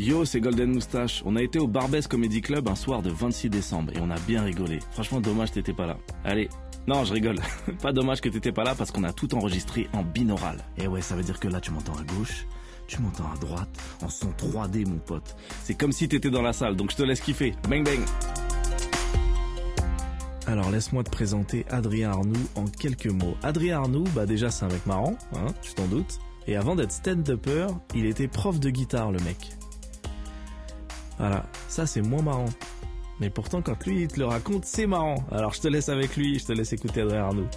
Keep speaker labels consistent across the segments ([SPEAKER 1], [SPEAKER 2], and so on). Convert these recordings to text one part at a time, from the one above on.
[SPEAKER 1] Yo, c'est Golden Moustache. On a été au Barbès Comedy Club un soir de 26 décembre et on a bien rigolé. Franchement, dommage t'étais pas là. Allez, non, je rigole. pas dommage que t'étais pas là parce qu'on a tout enregistré en binaural. Et ouais, ça veut dire que là, tu m'entends à gauche, tu m'entends à droite, en son 3D, mon pote. C'est comme si t'étais dans la salle, donc je te laisse kiffer. Bang bang alors laisse-moi te présenter Adrien Arnoux en quelques mots. Adrien Arnoux, bah déjà c'est un mec marrant, hein, tu t'en doutes. Et avant d'être stand-upper, il était prof de guitare le mec. Voilà, ça c'est moins marrant. Mais pourtant quand lui il te le raconte, c'est marrant. Alors je te laisse avec lui, je te laisse écouter Adrien Arnoux.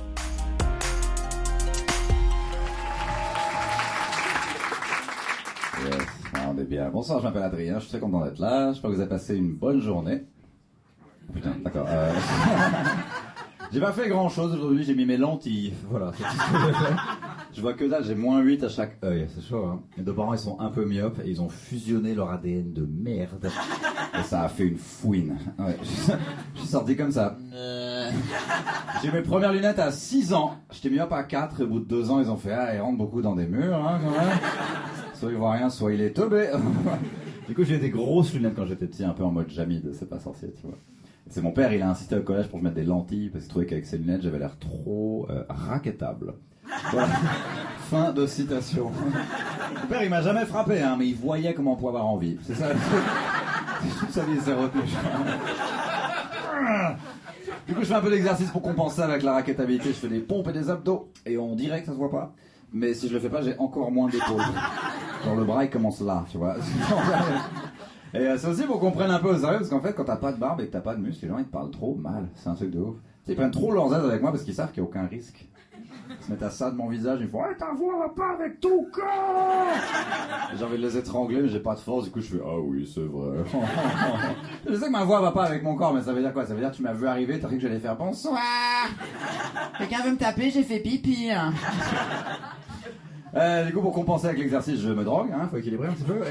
[SPEAKER 2] Yes, on est bien. Bonsoir, je m'appelle Adrien, je suis très content d'être là. J'espère que vous avez passé une bonne journée. Putain, d'accord. Euh... j'ai pas fait grand chose aujourd'hui, j'ai mis mes lentilles. Voilà, c'est tout. Je vois que dalle, j'ai moins 8 à chaque œil, c'est chaud. Hein. Mes deux parents, ils sont un peu myopes et ils ont fusionné leur ADN de merde. Et ça a fait une fouine. Ouais, je suis sorti comme ça. J'ai mes premières lunettes à 6 ans. J'étais myope à 4 et au bout de 2 ans, ils ont fait Ah, il rentre beaucoup dans des murs, hein, quand même. Soit il voit rien, soit il est teubé. du coup, j'ai des grosses lunettes quand j'étais petit, un peu en mode Jamid, c'est pas sorcier, tu vois. C'est mon père, il a insisté au collège pour que je mette des lentilles parce qu'il trouvait qu'avec ses lunettes, j'avais l'air trop euh, raquettable. Fin de citation. Mon père, il m'a jamais frappé, hein, mais il voyait comment on pouvait avoir envie. C'est ça. Toute sa vie, il s'est retenu. Du coup, je fais un peu d'exercice pour compenser avec la raquettabilité. Je fais des pompes et des abdos. Et on dirait que ça se voit pas. Mais si je le fais pas, j'ai encore moins d'épaules. Genre le bras, il commence là, tu vois. Et euh, c'est aussi pour qu'on prenne un peu au sérieux, parce qu'en fait, quand t'as pas de barbe et que t'as pas de muscles, les gens ils te parlent trop mal. C'est un truc de ouf. Ils prennent trop leurs aides avec moi parce qu'ils savent qu'il n'y a aucun risque. Ils se mettent à ça de mon visage, ils me font hey, ta voix va pas avec ton corps J'ai envie de les étrangler, mais j'ai pas de force, du coup je fais Ah oui, c'est vrai. je sais que ma voix va pas avec mon corps, mais ça veut dire quoi? Ça veut dire que tu m'as vu arriver, t'as cru que j'allais faire bonsoir
[SPEAKER 3] Quelqu'un veut me taper, j'ai fait pipi. hein.
[SPEAKER 2] Euh, du coup, pour compenser avec l'exercice, je me drogue, hein, faut équilibrer un petit peu.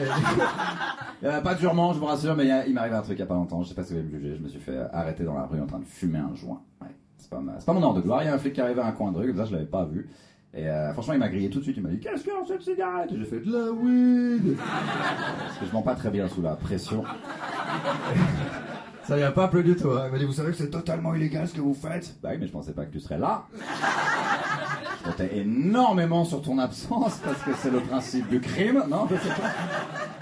[SPEAKER 2] Euh, pas durement, je vous rassure, mais y a- il m'est arrivé un truc il y a pas longtemps, je sais pas si vous allez me juger, je me suis fait arrêter dans la rue en train de fumer un joint. C'est pas, ma- pas mon ordre de gloire, il y a un flic qui arrivait à un coin de rue, comme ça je l'avais pas vu. Et euh, franchement, il m'a grillé tout de suite, il m'a dit Qu'est-ce qu'il y a dans cette cigarette? Et j'ai fait de la weed Parce que je mens pas très bien sous la pression. Ça y a pas plu du tout. Hein. Il m'a dit Vous savez que c'est totalement illégal ce que vous faites? Bah oui, mais je pensais pas que tu serais là. Je comptais énormément sur ton absence parce que c'est le principe du crime. Non, je sais pas.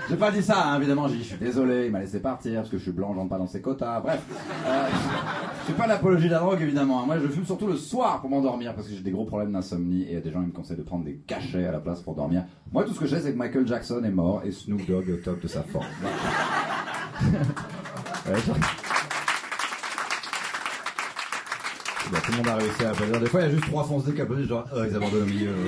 [SPEAKER 2] J'ai pas dit ça, hein, évidemment. J'ai dit, je suis désolé, il m'a laissé partir parce que je suis blanc, j'entre pas dans ses quotas. Bref. Euh, fais pas l'apologie de la drogue, évidemment. hein. Moi, je fume surtout le soir pour m'endormir parce que j'ai des gros problèmes d'insomnie et il y a des gens qui me conseillent de prendre des cachets à la place pour dormir. Moi, tout ce que je sais, c'est que Michael Jackson est mort et Snoop Dogg est au top de sa forme. Ouais, Bah, tout le monde a réussi à applaudir. Des fois, il y a juste trois foncés qui applaudissent, genre, oh, ils abandonnent au milieu.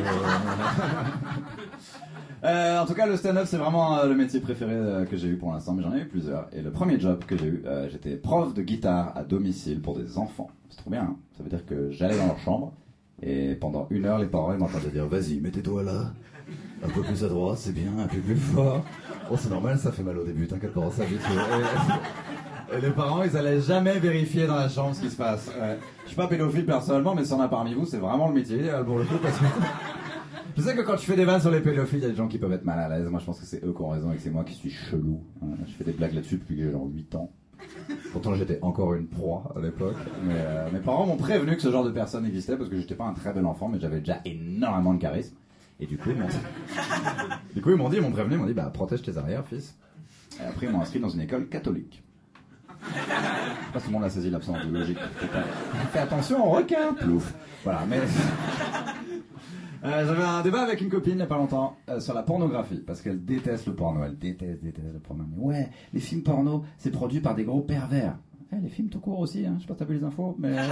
[SPEAKER 2] Euh, en tout cas, le stand-up, c'est vraiment euh, le métier préféré euh, que j'ai eu pour l'instant, mais j'en ai eu plusieurs. Et le premier job que j'ai eu, j'étais prof de guitare à domicile pour des enfants. C'est trop bien, hein. Ça veut dire que j'allais dans leur chambre, et pendant une heure, les parents ils m'entendaient dire, vas-y, mets-toi là. Un peu plus à droite, c'est bien, un peu plus fort. Oh, c'est normal, ça fait mal au début, t'inquiète pas, on s'habitue. Et- les parents, ils allaient jamais vérifier dans la chambre ce qui se passe. Je suis pas pédophile personnellement, mais s'il y en a parmi vous, c'est vraiment le métier idéal pour le coup. Parce que... Je sais que quand tu fais des vannes sur les pédophiles, il y a des gens qui peuvent être mal à l'aise. Moi, je pense que c'est eux qui ont raison et que c'est moi qui suis chelou. Ouais, Je fais des blagues là-dessus depuis que j'ai genre 8 ans. Pourtant, j'étais encore une proie à l'époque. Euh, mes parents m'ont prévenu que ce genre de personne existait parce que j'étais pas un très bon enfant, mais j'avais déjà énormément de charisme. Et du coup, ils m'ont du coup, ils m'ont dit, ils m'ont prévenu, ils m'ont dit, bah, protège tes arrières, fils. Et après, ils m'ont inscrit dans une école catholique. Je sais pas si tout le monde a saisi l'absence de logique. Fais attention au requin, plouf. Voilà, mais. Euh, J'avais un débat avec une copine il n'y a pas longtemps euh, sur la pornographie parce qu'elle déteste le porno, elle déteste, déteste le porno. Mais ouais, les films porno, c'est produit par des gros pervers. Eh, les films tout court aussi, hein. je sais pas si t'as vu les infos, mais. euh,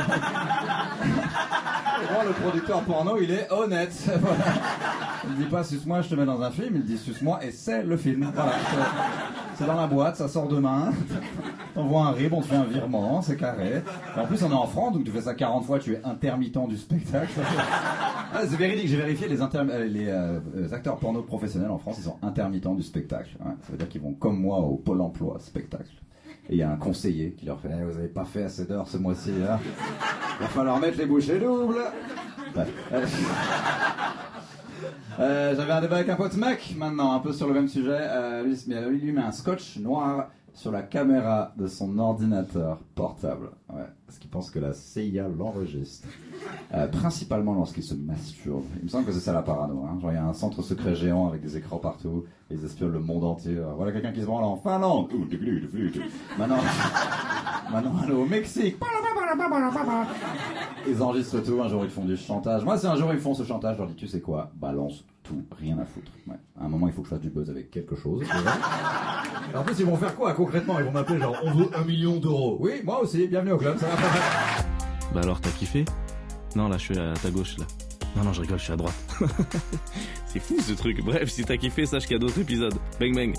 [SPEAKER 2] Moi, le producteur porno, il est honnête. Voilà. Il dit pas suce-moi, je te mets dans un film, il dit suce-moi et c'est le film. Voilà. C'est dans la boîte, ça sort demain. T'envoies un rib, on te fait un virement, c'est carré. Et en plus, on est en France, donc tu fais ça 40 fois, tu es intermittent du spectacle. Ah, c'est véridique, j'ai vérifié, les, euh, les euh, euh, acteurs porno professionnels en France, ils sont intermittents du spectacle. Ouais, ça veut dire qu'ils vont comme moi au pôle emploi spectacle. Et il y a un conseiller qui leur fait Eh, Vous avez pas fait assez d'heures ce mois-ci, hein Il va falloir mettre les bouchées doubles. Euh, J'avais un débat avec un pote mec maintenant, un peu sur le même sujet. Euh, lui, lui, lui met un scotch noir sur la caméra de son ordinateur portable. Ouais, parce qu'il pense que la CIA l'enregistre. Euh, principalement lorsqu'il se masturbe. Il me semble que c'est ça la parano. Hein. Genre, il y a un centre secret géant avec des écrans partout. Ils espionnent le monde entier. Euh, voilà quelqu'un qui se branle en Finlande. Maintenant, maintenant, allez au Mexique. Ils enregistrent tout. Un jour, ils font du chantage. Moi, si un jour ils font ce chantage, je leur dis, tu sais quoi? Balance tout, rien à foutre. Ouais. À un moment, il faut que je fasse du buzz avec quelque chose. En plus, ils vont faire quoi concrètement? Ils vont m'appeler genre, on veut un million d'euros. Oui, moi aussi. Bienvenue au club. Ça va
[SPEAKER 1] Bah alors, t'as kiffé? Non, là, je suis à ta gauche, là. Non, non, je rigole, je suis à droite. c'est fou ce truc. Bref, si t'as kiffé, sache qu'il y a d'autres épisodes. Bang bang.